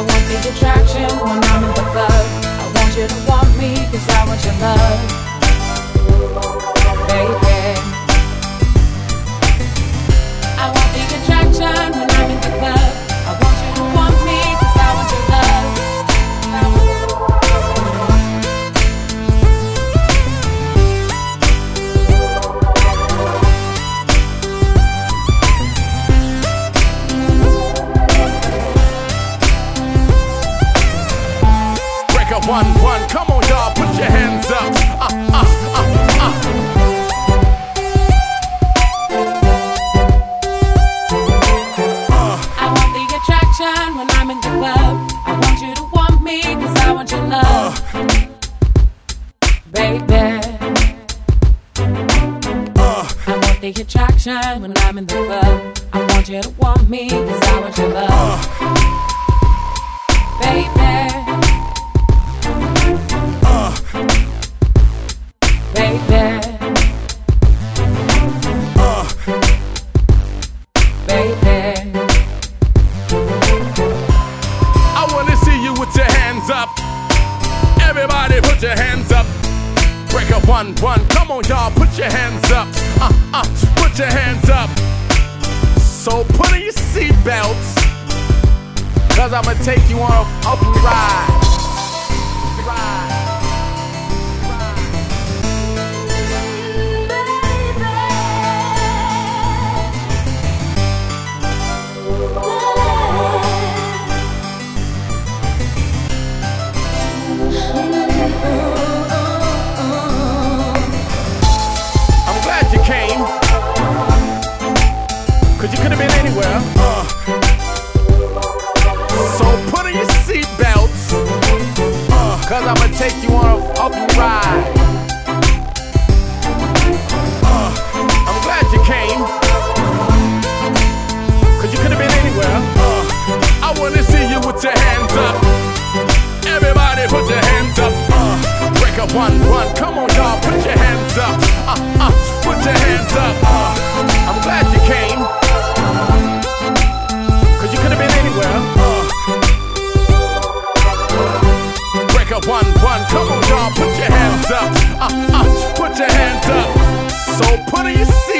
I want the attraction when I'm in the club. I want you to want me, cause I want your love. One, one. Come on, y'all, put your hands up. Uh, uh, uh, uh. I want the attraction when I'm in the club. I want you to want me cause I want your love. Baby. I want the attraction when I'm in the club. I want you to want me cause I want your love. Put your hands up. Break up one, one. Come on, y'all, put your hands up. Uh, uh, put your hands up. So put on your seatbelts. Cause I'ma take you on a ride. Ride. Anywhere. Uh. So put on your seatbelts. Uh, Cause I'ma take you on a up ride. Uh, I'm glad you came. Cause you could have been anywhere. Uh, I wanna see you with your hands up. Everybody put your hands up. Uh, break up one, one. Come on, y'all, put your hands up. Uh, uh, put your hands up. Uh, So put it, your seat.